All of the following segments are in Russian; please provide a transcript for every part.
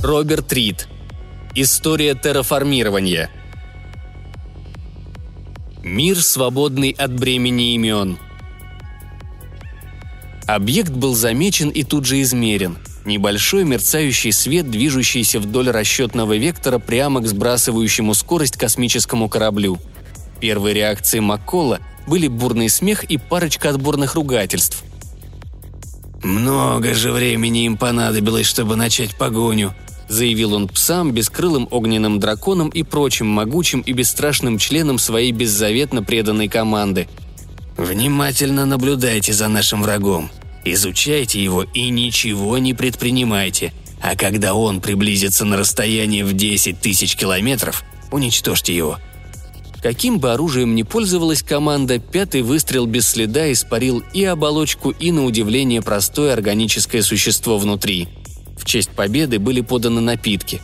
Роберт Рид. История терраформирования. Мир, свободный от бремени имен. Объект был замечен и тут же измерен. Небольшой мерцающий свет, движущийся вдоль расчетного вектора прямо к сбрасывающему скорость космическому кораблю. Первой реакцией Маккола были бурный смех и парочка отборных ругательств. «Много же времени им понадобилось, чтобы начать погоню», заявил он псам, бескрылым огненным драконам и прочим могучим и бесстрашным членам своей беззаветно преданной команды. «Внимательно наблюдайте за нашим врагом. Изучайте его и ничего не предпринимайте. А когда он приблизится на расстояние в 10 тысяч километров, уничтожьте его. Каким бы оружием ни пользовалась команда, пятый выстрел без следа испарил и оболочку, и, на удивление, простое органическое существо внутри. В честь победы были поданы напитки.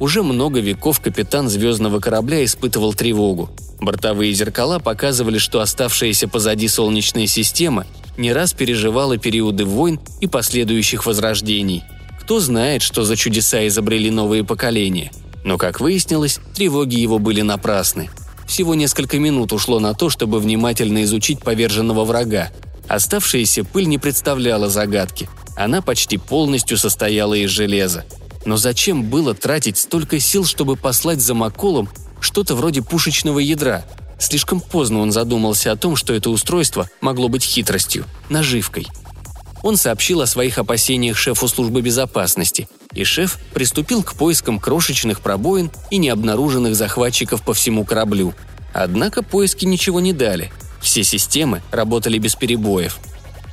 Уже много веков капитан звездного корабля испытывал тревогу. Бортовые зеркала показывали, что оставшаяся позади Солнечная система не раз переживала периоды войн и последующих возрождений. Кто знает, что за чудеса изобрели новые поколения. Но, как выяснилось, тревоги его были напрасны – всего несколько минут ушло на то, чтобы внимательно изучить поверженного врага. Оставшаяся пыль не представляла загадки. Она почти полностью состояла из железа. Но зачем было тратить столько сил, чтобы послать за Маколом что-то вроде пушечного ядра? Слишком поздно он задумался о том, что это устройство могло быть хитростью, наживкой. Он сообщил о своих опасениях шефу службы безопасности – и шеф приступил к поискам крошечных пробоин и необнаруженных захватчиков по всему кораблю. Однако поиски ничего не дали. Все системы работали без перебоев.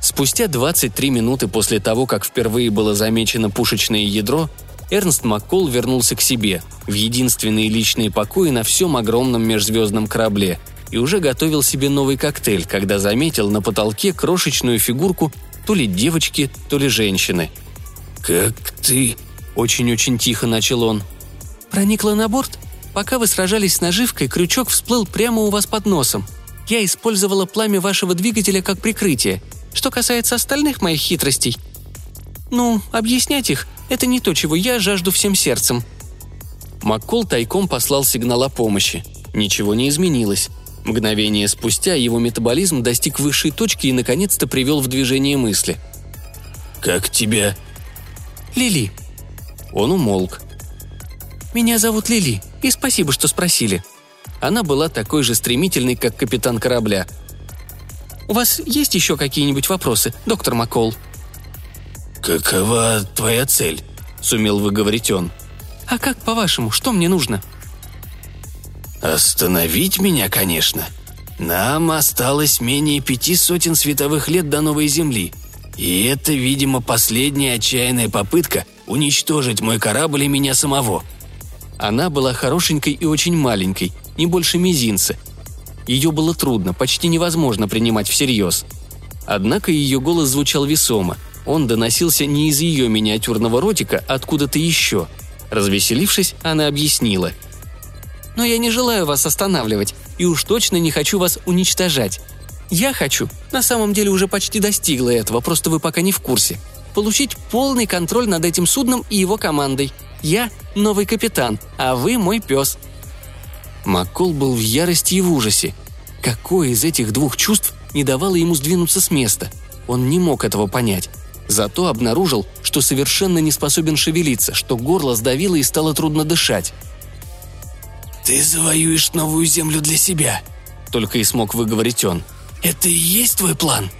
Спустя 23 минуты после того, как впервые было замечено пушечное ядро, Эрнст Маккол вернулся к себе, в единственные личные покои на всем огромном межзвездном корабле, и уже готовил себе новый коктейль, когда заметил на потолке крошечную фигурку то ли девочки, то ли женщины. «Как ты...» Очень-очень тихо начал он. «Проникла на борт? Пока вы сражались с наживкой, крючок всплыл прямо у вас под носом. Я использовала пламя вашего двигателя как прикрытие. Что касается остальных моих хитростей... Ну, объяснять их – это не то, чего я жажду всем сердцем». Маккол тайком послал сигнал о помощи. Ничего не изменилось. Мгновение спустя его метаболизм достиг высшей точки и наконец-то привел в движение мысли. «Как тебя?» «Лили», он умолк. «Меня зовут Лили, и спасибо, что спросили». Она была такой же стремительной, как капитан корабля. «У вас есть еще какие-нибудь вопросы, доктор Маккол?» «Какова твоя цель?» – сумел выговорить он. «А как, по-вашему, что мне нужно?» «Остановить меня, конечно. Нам осталось менее пяти сотен световых лет до новой Земли. И это, видимо, последняя отчаянная попытка уничтожить мой корабль и меня самого. Она была хорошенькой и очень маленькой, не больше мизинца. Ее было трудно, почти невозможно принимать всерьез. Однако ее голос звучал весомо. Он доносился не из ее миниатюрного ротика, а откуда-то еще. Развеселившись, она объяснила. «Но я не желаю вас останавливать, и уж точно не хочу вас уничтожать. Я хочу, на самом деле уже почти достигла этого, просто вы пока не в курсе получить полный контроль над этим судном и его командой. Я новый капитан, а вы мой пес». Маккол был в ярости и в ужасе. Какое из этих двух чувств не давало ему сдвинуться с места? Он не мог этого понять. Зато обнаружил, что совершенно не способен шевелиться, что горло сдавило и стало трудно дышать. «Ты завоюешь новую землю для себя», — только и смог выговорить он. «Это и есть твой план?»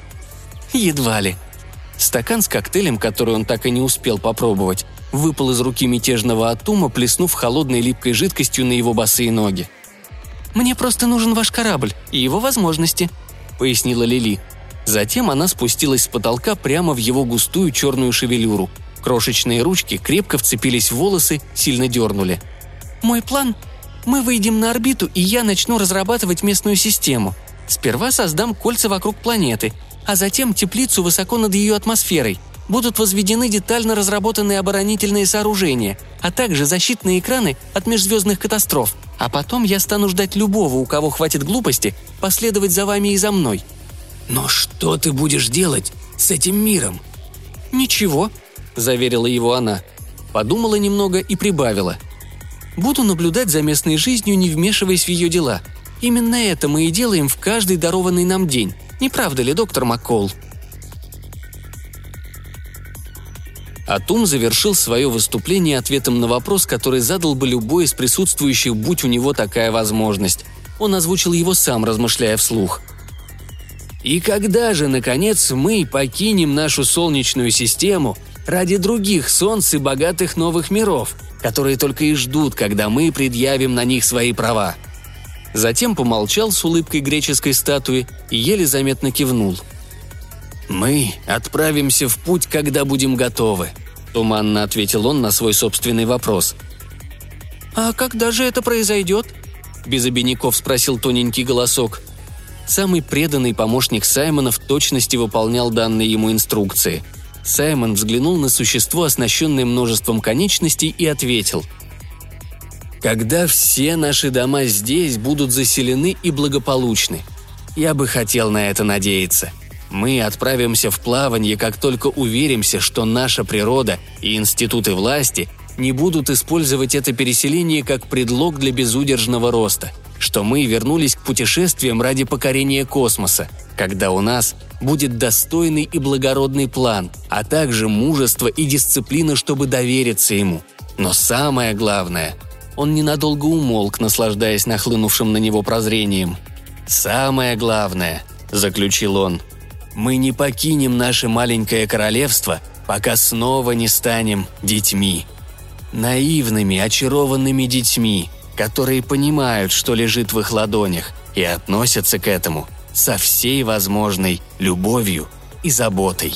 «Едва ли», Стакан с коктейлем, который он так и не успел попробовать, выпал из руки мятежного Атума, плеснув холодной липкой жидкостью на его босые ноги. «Мне просто нужен ваш корабль и его возможности», — пояснила Лили. Затем она спустилась с потолка прямо в его густую черную шевелюру. Крошечные ручки крепко вцепились в волосы, сильно дернули. «Мой план? Мы выйдем на орбиту, и я начну разрабатывать местную систему. Сперва создам кольца вокруг планеты, а затем теплицу высоко над ее атмосферой. Будут возведены детально разработанные оборонительные сооружения, а также защитные экраны от межзвездных катастроф. А потом я стану ждать любого, у кого хватит глупости, последовать за вами и за мной. Но что ты будешь делать с этим миром? Ничего, заверила его она. Подумала немного и прибавила. «Буду наблюдать за местной жизнью, не вмешиваясь в ее дела. Именно это мы и делаем в каждый дарованный нам день. Не правда ли, доктор Маккол?» Атум завершил свое выступление ответом на вопрос, который задал бы любой из присутствующих, будь у него такая возможность. Он озвучил его сам, размышляя вслух. «И когда же, наконец, мы покинем нашу Солнечную систему ради других солнц и богатых новых миров, которые только и ждут, когда мы предъявим на них свои права?» Затем помолчал с улыбкой греческой статуи и еле заметно кивнул. «Мы отправимся в путь, когда будем готовы», – туманно ответил он на свой собственный вопрос. «А когда же это произойдет?» – без обиняков спросил тоненький голосок. Самый преданный помощник Саймона в точности выполнял данные ему инструкции. Саймон взглянул на существо, оснащенное множеством конечностей, и ответил – когда все наши дома здесь будут заселены и благополучны. Я бы хотел на это надеяться. Мы отправимся в плавание, как только уверимся, что наша природа и институты власти не будут использовать это переселение как предлог для безудержного роста, что мы вернулись к путешествиям ради покорения космоса, когда у нас будет достойный и благородный план, а также мужество и дисциплина, чтобы довериться ему. Но самое главное – он ненадолго умолк, наслаждаясь нахлынувшим на него прозрением. «Самое главное», — заключил он, — «мы не покинем наше маленькое королевство, пока снова не станем детьми. Наивными, очарованными детьми, которые понимают, что лежит в их ладонях, и относятся к этому со всей возможной любовью и заботой».